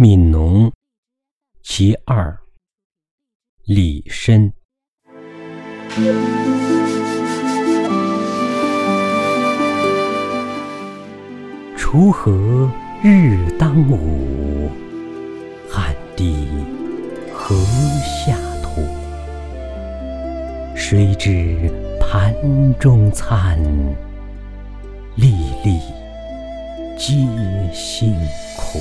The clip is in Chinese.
悯农其二李绅锄禾日当午汗滴禾下土。谁知盘中餐粒粒皆辛苦。